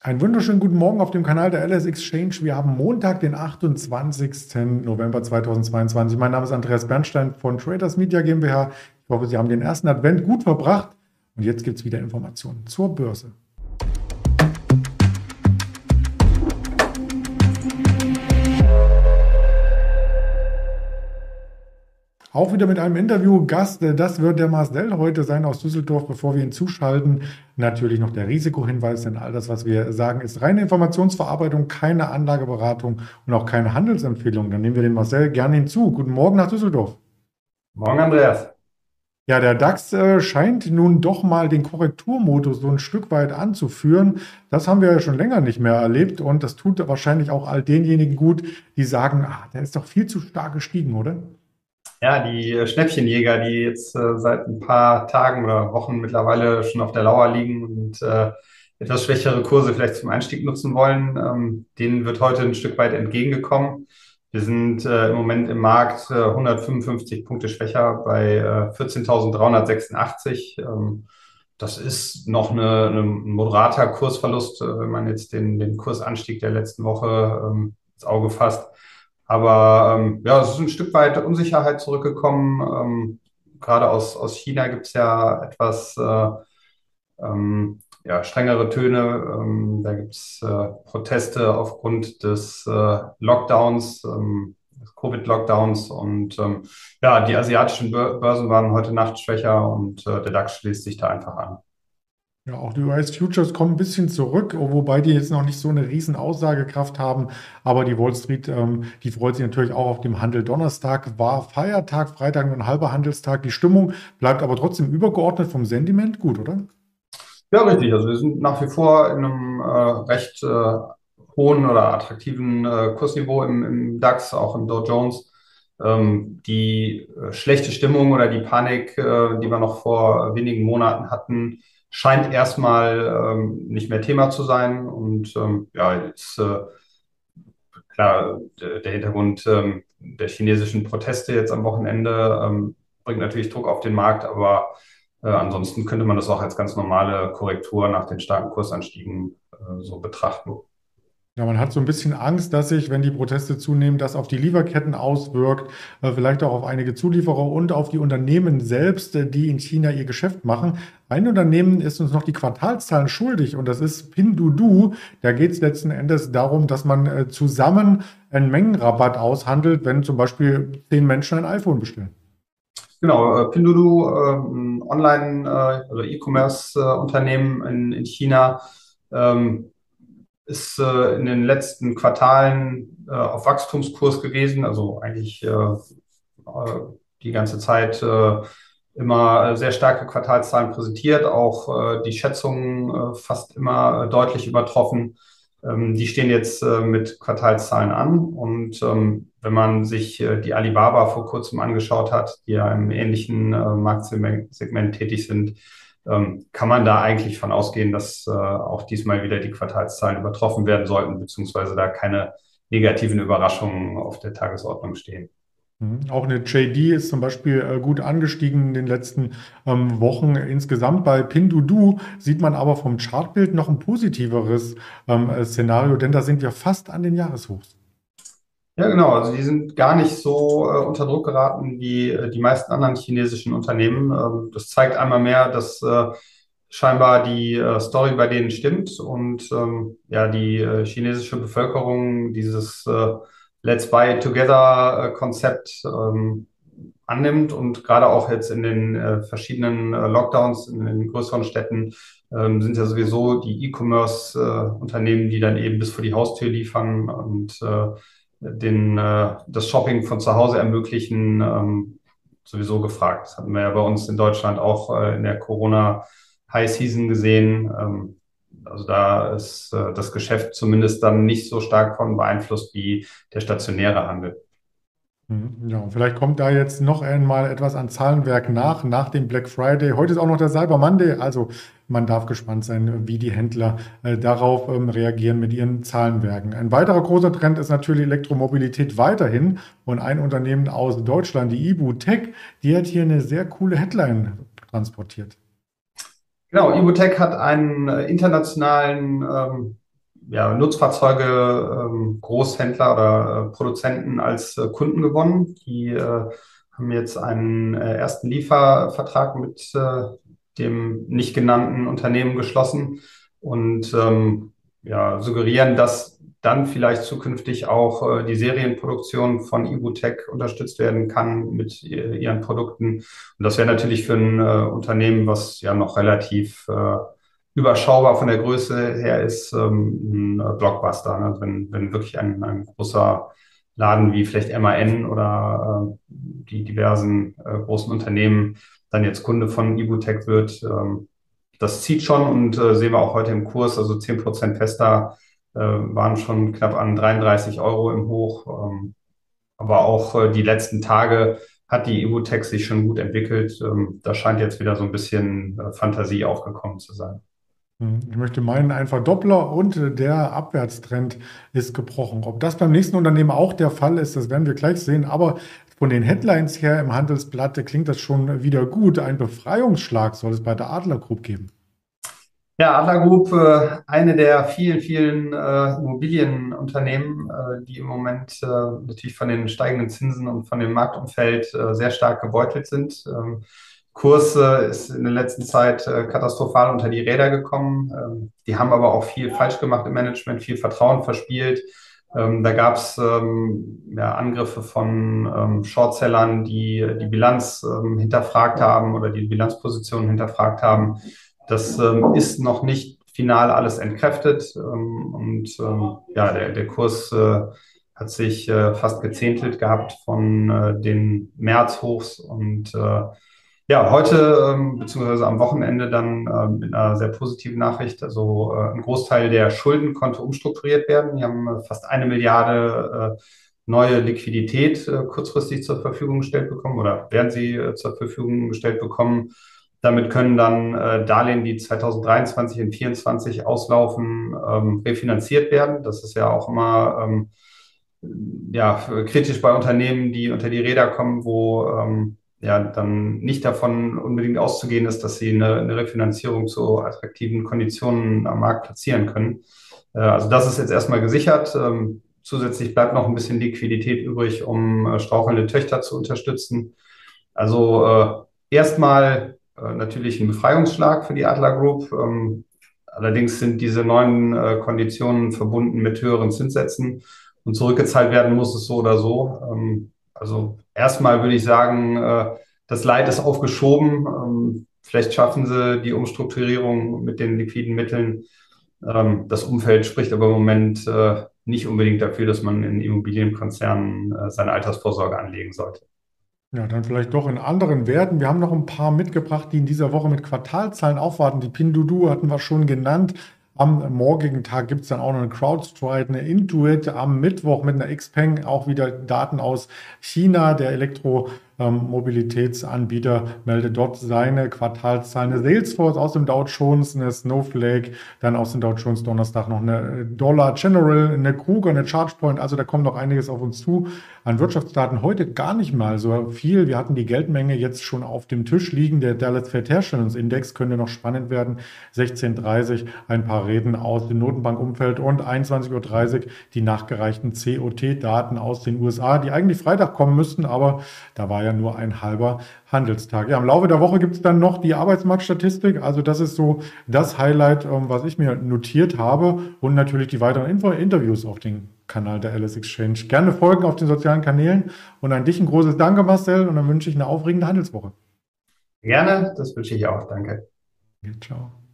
Einen wunderschönen guten Morgen auf dem Kanal der LS Exchange. Wir haben Montag, den 28. November 2022. Mein Name ist Andreas Bernstein von Traders Media GmbH. Ich hoffe, Sie haben den ersten Advent gut verbracht. Und jetzt gibt es wieder Informationen zur Börse. Auch wieder mit einem Interviewgast. Das wird der Marcel heute sein aus Düsseldorf. Bevor wir ihn zuschalten, natürlich noch der Risikohinweis, denn all das, was wir sagen, ist reine Informationsverarbeitung, keine Anlageberatung und auch keine Handelsempfehlung. Dann nehmen wir den Marcel gerne hinzu. Guten Morgen nach Düsseldorf. Morgen, Andreas. Ja, der DAX äh, scheint nun doch mal den Korrekturmodus so ein Stück weit anzuführen. Das haben wir ja schon länger nicht mehr erlebt und das tut wahrscheinlich auch all denjenigen gut, die sagen, ah, der ist doch viel zu stark gestiegen, oder? Ja, die äh, Schnäppchenjäger, die jetzt äh, seit ein paar Tagen oder Wochen mittlerweile schon auf der Lauer liegen und äh, etwas schwächere Kurse vielleicht zum Einstieg nutzen wollen, ähm, denen wird heute ein Stück weit entgegengekommen. Wir sind äh, im Moment im Markt 155 äh, Punkte schwächer bei äh, 14.386. Ähm, das ist noch eine, eine, ein moderater Kursverlust, wenn man jetzt den, den Kursanstieg der letzten Woche ähm, ins Auge fasst. Aber ähm, ja, es ist ein Stück weit Unsicherheit zurückgekommen. Ähm, gerade aus, aus China gibt es ja etwas äh, ähm, ja, strengere Töne. Ähm, da gibt es äh, Proteste aufgrund des äh, Lockdowns, ähm, des Covid-Lockdowns. Und ähm, ja, die asiatischen Börsen waren heute Nacht schwächer und äh, der DAX schließt sich da einfach an. Ja, auch die US Futures kommen ein bisschen zurück, wobei die jetzt noch nicht so eine riesen Aussagekraft haben. Aber die Wall Street, ähm, die freut sich natürlich auch auf dem Handel. Donnerstag war Feiertag, Freitag nur ein halber Handelstag. Die Stimmung bleibt aber trotzdem übergeordnet vom Sentiment gut, oder? Ja, richtig. Also wir sind nach wie vor in einem äh, recht äh, hohen oder attraktiven äh, Kursniveau im, im, DAX, auch im Dow Jones. Ähm, die äh, schlechte Stimmung oder die Panik, äh, die wir noch vor wenigen Monaten hatten, scheint erstmal ähm, nicht mehr Thema zu sein. Und ähm, ja, jetzt äh, klar, der, Hintergrund ähm, der chinesischen Proteste jetzt am Wochenende ähm, bringt natürlich Druck auf den Markt, aber äh, ansonsten könnte man das auch als ganz normale Korrektur nach den starken Kursanstiegen äh, so betrachten. Ja, man hat so ein bisschen Angst, dass sich, wenn die Proteste zunehmen, das auf die Lieferketten auswirkt, äh, vielleicht auch auf einige Zulieferer und auf die Unternehmen selbst, äh, die in China ihr Geschäft machen. Ein Unternehmen ist uns noch die Quartalszahlen schuldig und das ist Pinduoduo. Da geht es letzten Endes darum, dass man äh, zusammen einen Mengenrabatt aushandelt, wenn zum Beispiel zehn Menschen ein iPhone bestellen. Genau, Pinduoduo, ein Online- oder E-Commerce-Unternehmen in, China, ähm, ist äh, in den letzten Quartalen äh, auf Wachstumskurs gewesen, also eigentlich äh, äh die ganze Zeit äh, immer sehr starke Quartalszahlen präsentiert, auch äh, die Schätzungen fast immer deutlich übertroffen. Ähm, die stehen jetzt mit Quartalszahlen an und ähm, wenn man sich die Alibaba vor kurzem angeschaut hat, die ja im ähnlichen Marktsegment tätig sind, kann man da eigentlich von ausgehen, dass äh, auch diesmal wieder die Quartalszahlen übertroffen werden sollten, beziehungsweise da keine negativen Überraschungen auf der Tagesordnung stehen. Mhm. Auch eine JD ist zum Beispiel äh, gut angestiegen in den letzten ähm, Wochen. Insgesamt bei Pinduoduo sieht man aber vom Chartbild noch ein positiveres ähm, Szenario, denn da sind wir fast an den Jahreshochs. Ja, genau. Also die sind gar nicht so äh, unter Druck geraten wie äh, die meisten anderen chinesischen Unternehmen. Ähm, das zeigt einmal mehr, dass äh, scheinbar die äh, Story bei denen stimmt und ähm, ja, die äh, chinesische Bevölkerung dieses äh, Let's Buy Together Konzept ähm, annimmt und gerade auch jetzt in den verschiedenen Lockdowns in den größeren Städten ähm, sind ja sowieso die E-Commerce-Unternehmen, die dann eben bis vor die Haustür liefern und den, äh, das Shopping von zu Hause ermöglichen, ähm, sowieso gefragt. Das hatten wir ja bei uns in Deutschland auch äh, in der Corona-High Season gesehen. Ähm, also da ist äh, das Geschäft zumindest dann nicht so stark von beeinflusst wie der stationäre Handel. Mhm, ja, vielleicht kommt da jetzt noch einmal etwas an Zahlenwerk nach, nach dem Black Friday. Heute ist auch noch der Cyber Monday, also man darf gespannt sein, wie die Händler äh, darauf ähm, reagieren mit ihren Zahlenwerken. Ein weiterer großer Trend ist natürlich Elektromobilität weiterhin und ein Unternehmen aus Deutschland, die Ibu Tech, die hat hier eine sehr coole Headline transportiert. Genau, Ibutec hat einen äh, internationalen ähm, ja, Nutzfahrzeuge, ähm, Großhändler oder äh, Produzenten als äh, Kunden gewonnen. Die äh, haben jetzt einen äh, ersten Liefervertrag mit äh, dem nicht genannten Unternehmen geschlossen und ähm, ja, suggerieren, dass dann vielleicht zukünftig auch äh, die Serienproduktion von Ibutec unterstützt werden kann mit äh, ihren Produkten. Und das wäre natürlich für ein äh, Unternehmen, was ja noch relativ äh, überschaubar von der Größe her ist, ähm, ein Blockbuster. Ne? Wenn, wenn wirklich ein, ein großer Laden wie vielleicht MAN oder äh, die diversen äh, großen Unternehmen dann jetzt Kunde von Ibutec wird, ähm, das zieht schon und äh, sehen wir auch heute im Kurs, also 10% fester äh, waren schon knapp an 33 Euro im Hoch. Ähm, aber auch äh, die letzten Tage hat die Ibutec sich schon gut entwickelt. Ähm, da scheint jetzt wieder so ein bisschen äh, Fantasie aufgekommen zu sein. Ich möchte meinen, ein Verdoppler und der Abwärtstrend ist gebrochen. Ob das beim nächsten Unternehmen auch der Fall ist, das werden wir gleich sehen. Aber von den Headlines her im Handelsblatt klingt das schon wieder gut. Ein Befreiungsschlag soll es bei der Adler Group geben. Ja, Adler Group, äh, eine der vielen, vielen äh, Immobilienunternehmen, äh, die im Moment natürlich von den steigenden Zinsen und von dem Marktumfeld sehr stark gebeutelt sind. Ähm, Kurs ist in der letzten Zeit katastrophal unter die Räder gekommen. Ähm, die haben aber auch viel falsch gemacht im Management, viel Vertrauen verspielt. Ähm, da gab es ja, Angriffe von Shortsellern, die die Bilanz hinterfragt haben oder die Bilanzpositionen hinterfragt haben. Das ähm, ist noch nicht final alles entkräftet ähm, und ähm, ja, der, der Kurs äh, hat sich äh, fast gezähntelt gehabt von äh, den Märzhochs und äh, ja, heute ähm, beziehungsweise am Wochenende dann äh, mit einer sehr positiven Nachricht. Also äh, ein Großteil der Schulden konnte umstrukturiert werden. Die haben äh, fast eine Milliarde äh, neue Liquidität äh, kurzfristig zur Verfügung gestellt bekommen oder werden sie zur Verfügung gestellt bekommen. Damit können dann Darlehen, die 2023 und 2024 auslaufen, ähm, refinanziert werden. Das ist ja auch immer ähm, ja, kritisch bei Unternehmen, die unter die Räder kommen, wo ähm, ja dann nicht davon unbedingt auszugehen ist, dass sie eine, eine Refinanzierung zu attraktiven Konditionen am Markt platzieren können. Äh, also das ist jetzt erstmal gesichert. Ähm, zusätzlich bleibt noch ein bisschen Liquidität übrig, um äh, strauchelnde Töchter zu unterstützen. Also äh, erstmal natürlich ein Befreiungsschlag für die Adler Group. Ähm, allerdings sind diese neuen Konditionen verbunden mit höheren Zinssätzen und zurückgezahlt werden muss es so oder so. Ähm, also erstmal würde ich sagen, äh, das Leid ist aufgeschoben. Ähm, vielleicht schaffen sie die Umstrukturierung mit den liquiden Mitteln. das Umfeld spricht aber im Moment nicht unbedingt dafür, dass man in Immobilienkonzernen seine Altersvorsorge anlegen sollte. Ja, dann vielleicht doch in anderen Werten. Wir haben noch ein paar mitgebracht, die in dieser Woche mit Quartalzahlen aufwarten. Die Pinduoduo hatten wir schon genannt. Am morgigen Tag gibt es dann auch noch eine CrowdStrike, eine Intuit. Am Mittwoch mit einer Xpeng auch wieder Daten aus China. Der Elektro- Mobilitätsanbieter meldet dort seine Quartalszahlen. Eine Salesforce aus dem Dow Jones, eine Snowflake, dann aus dem Dow Jones Donnerstag noch eine Dollar General, eine Kruger, eine ChargePoint. Also da kommt noch einiges auf uns zu. An Wirtschaftsdaten heute gar nicht mal so viel. Wir hatten die Geldmenge jetzt schon auf dem Tisch liegen. Der Dallas Fed Herstellungsindex könnte noch spannend werden. 16.30 ein paar Reden aus dem Notenbankumfeld und 21.30 Uhr die nachgereichten COT-Daten aus den USA, die eigentlich Freitag kommen müssten, aber da war ja ja nur ein halber Handelstag. Ja, im Laufe der Woche gibt es dann noch die Arbeitsmarktstatistik. Also das ist so das Highlight, ähm, was ich mir notiert habe und natürlich die weiteren Info Interviews auf dem Kanal der Alice Exchange. Gerne folgen auf den sozialen Kanälen und an dich ein großes Danke, Marcel, und dann wünsche ich eine aufregende Handelswoche. Gerne, das wünsche ich auch. Danke. Ja, ciao.